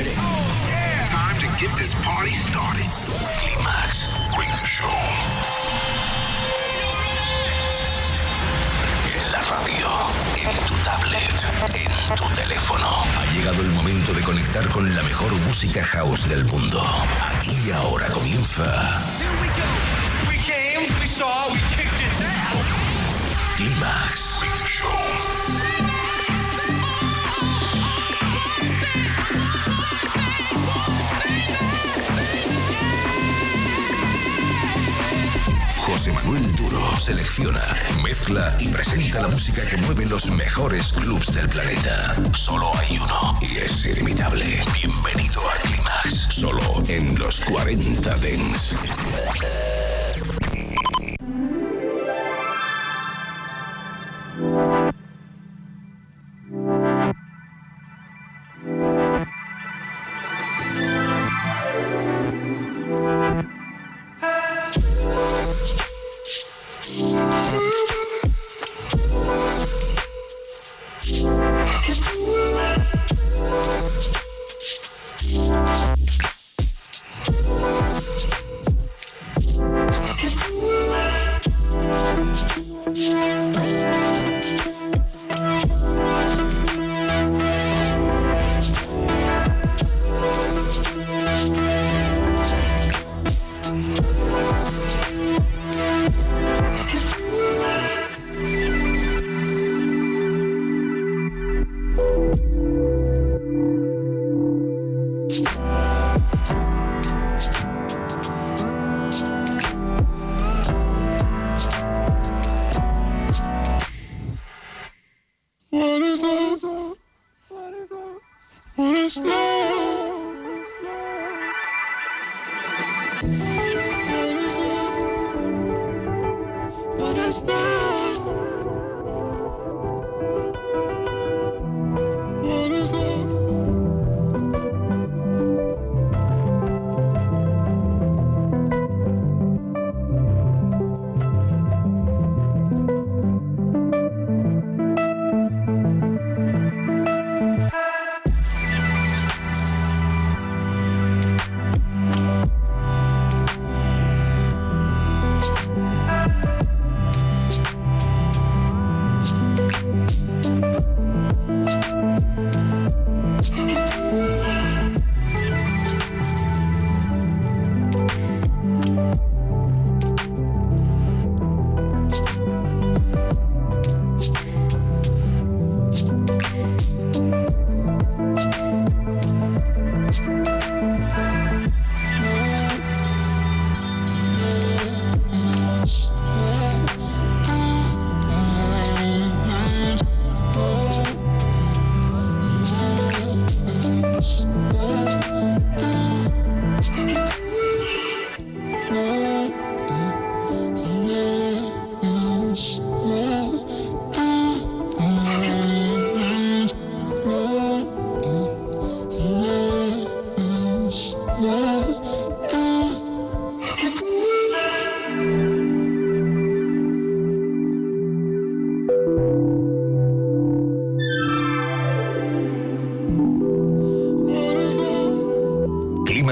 ready? Time to get this party started. Climax Radio Show. En la radio, en tu tablet, en tu teléfono. Ha llegado el momento de conectar con la mejor música house del mundo. Aquí y ahora comienza. Here we go. We came, we saw, we kicked its ass. Climax Radio Show. José Manuel Duro selecciona, mezcla y presenta la música que mueve los mejores clubs del planeta. Solo hay uno y es inimitable. Bienvenido a Climax, solo en los 40 Dents.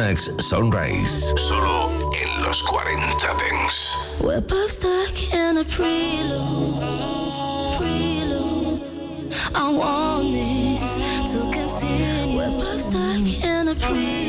Climax Sunrise, solo en los 40 Dents. We're both stuck in a prelude, prelude. I want this to continue. We're both stuck in a prelude,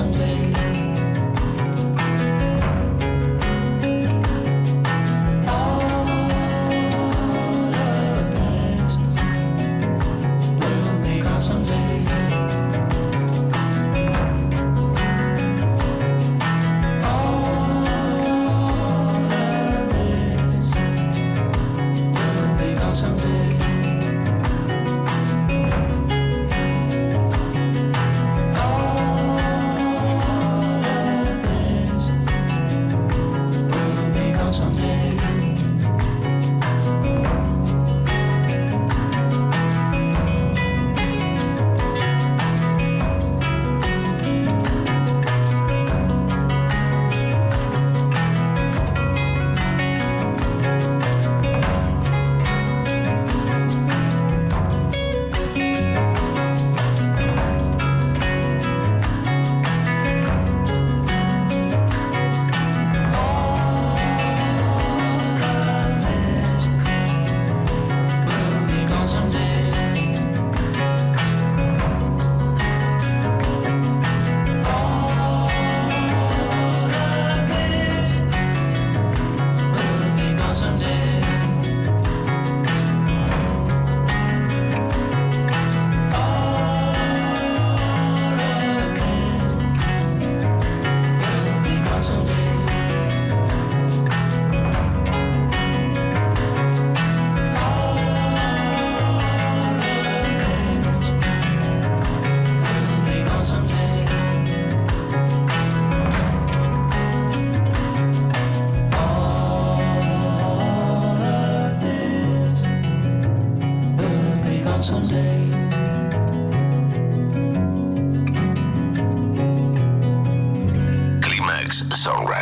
someday.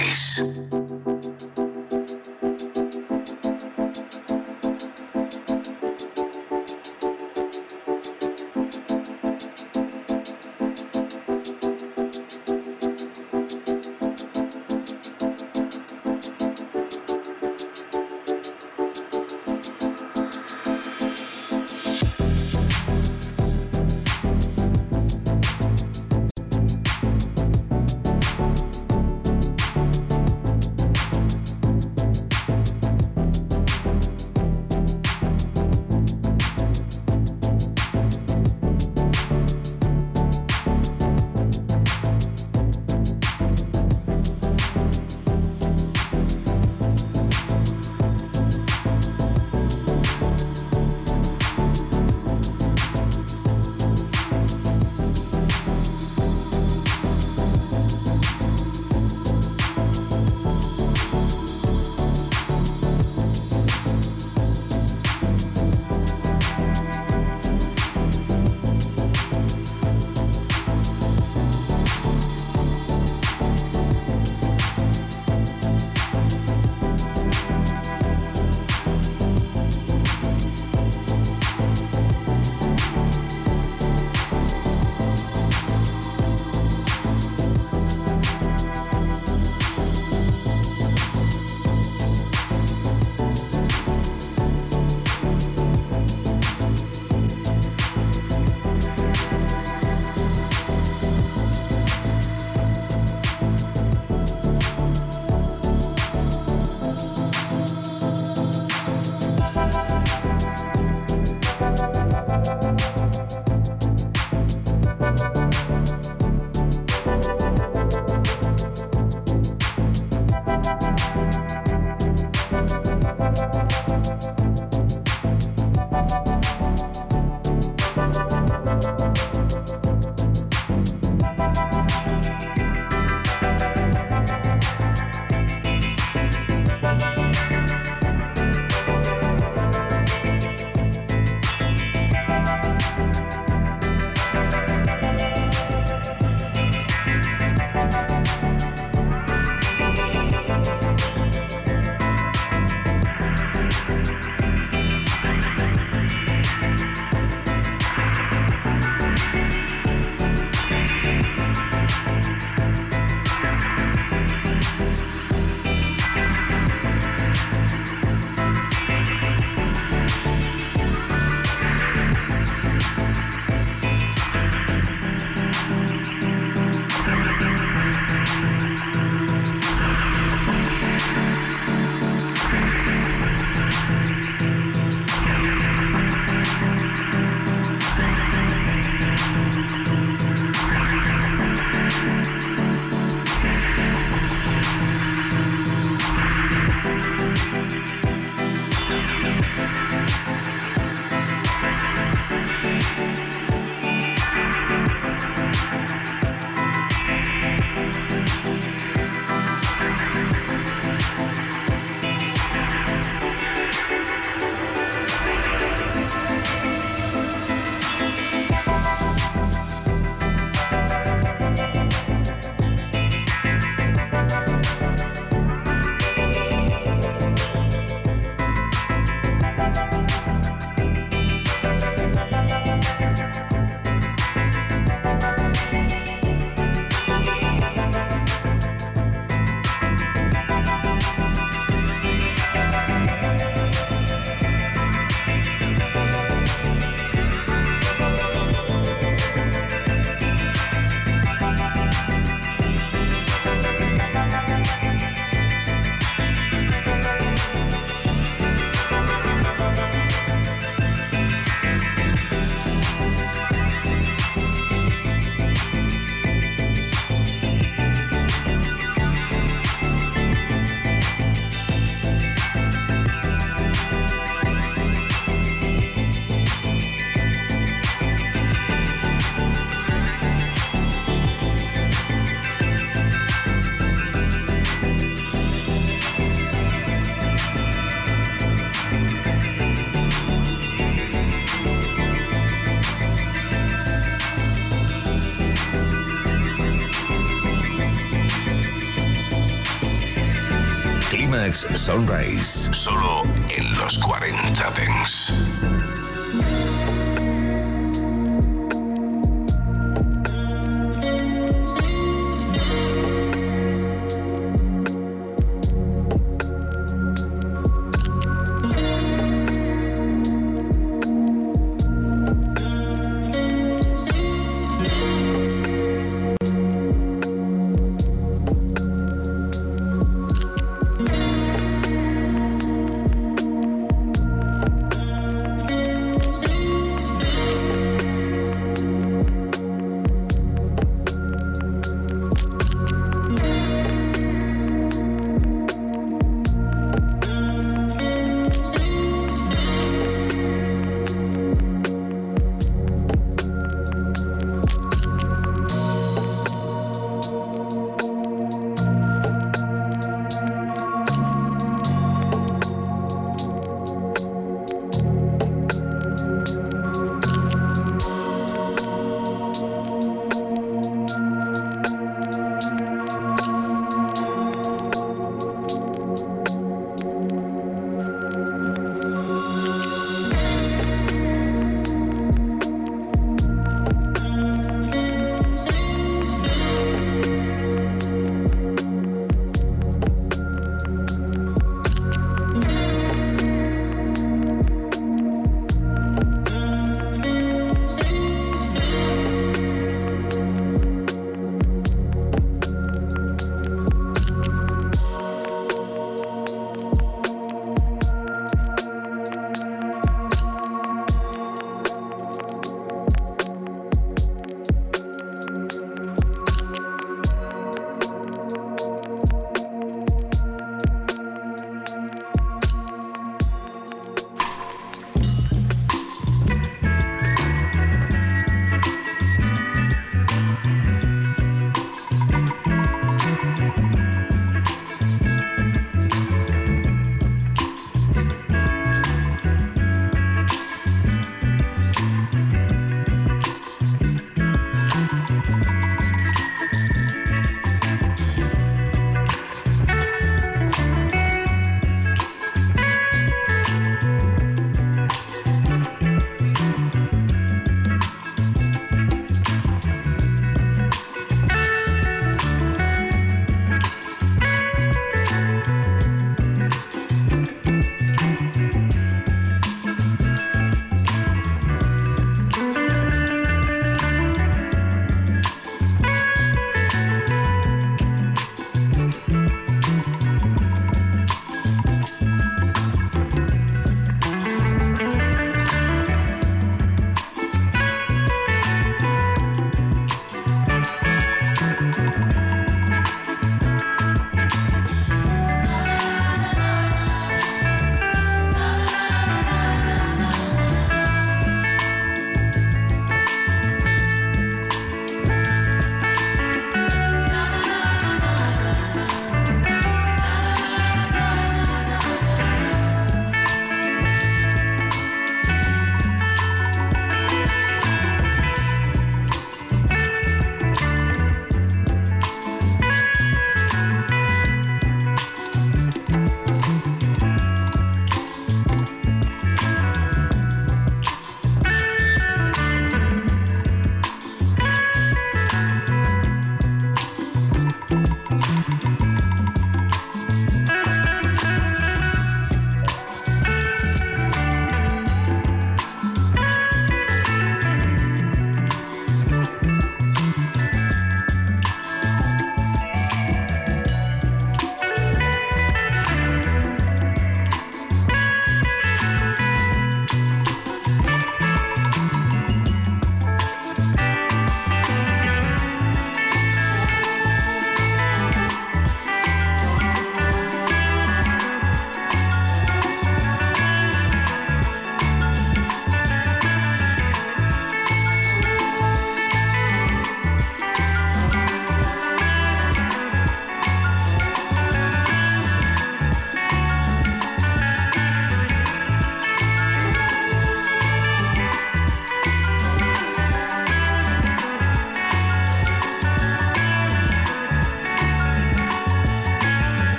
face.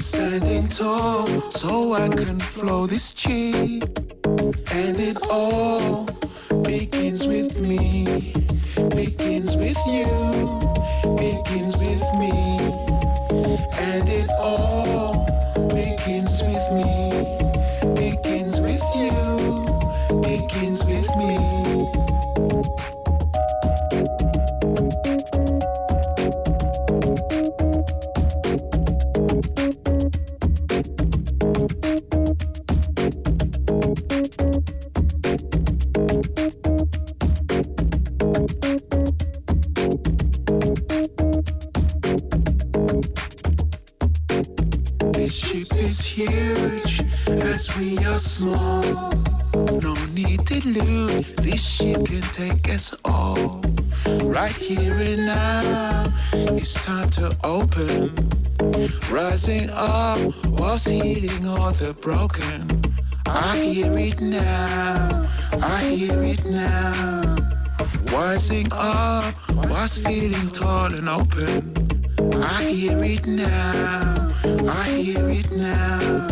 Standing tall so I can flow this chi. And it all begins with me, begins with you, begins with me. broken. I hear it now, I hear it now. Rising up, was feeling tall and open. I hear it now, I hear it now.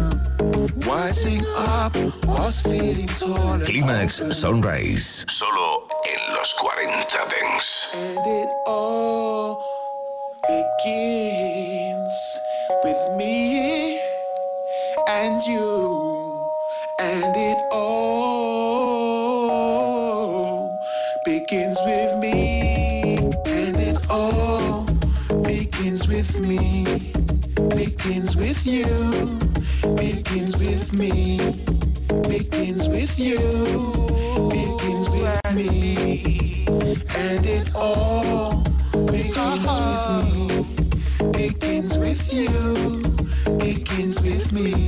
Rising up, was feeling tall and Climax Sunrise. Solo me, and it all begins with me, begins with you, begins with me.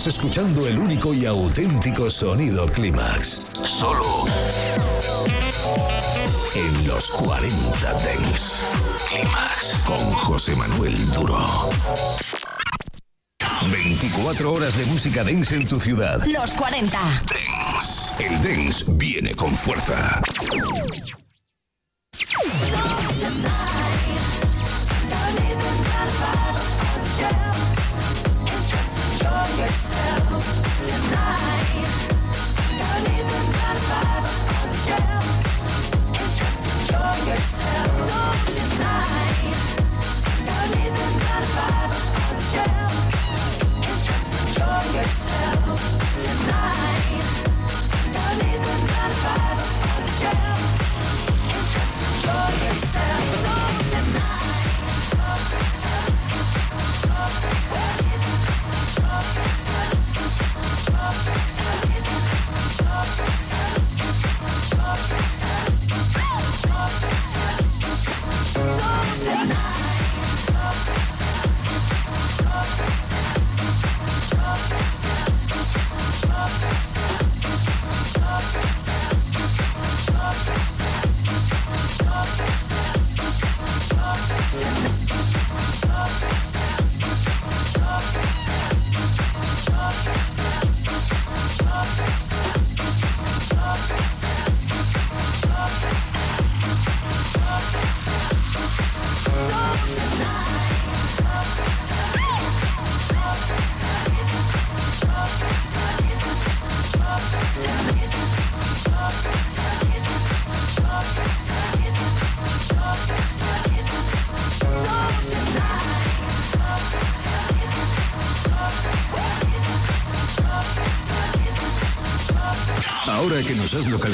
Estás escuchando el único y auténtico sonido Clímax. Solo en los 40 Dents. Clímax con José Manuel Duro. 24 horas de música dance en tu ciudad. Los 40. Dance. El dance viene con fuerza. yourself. So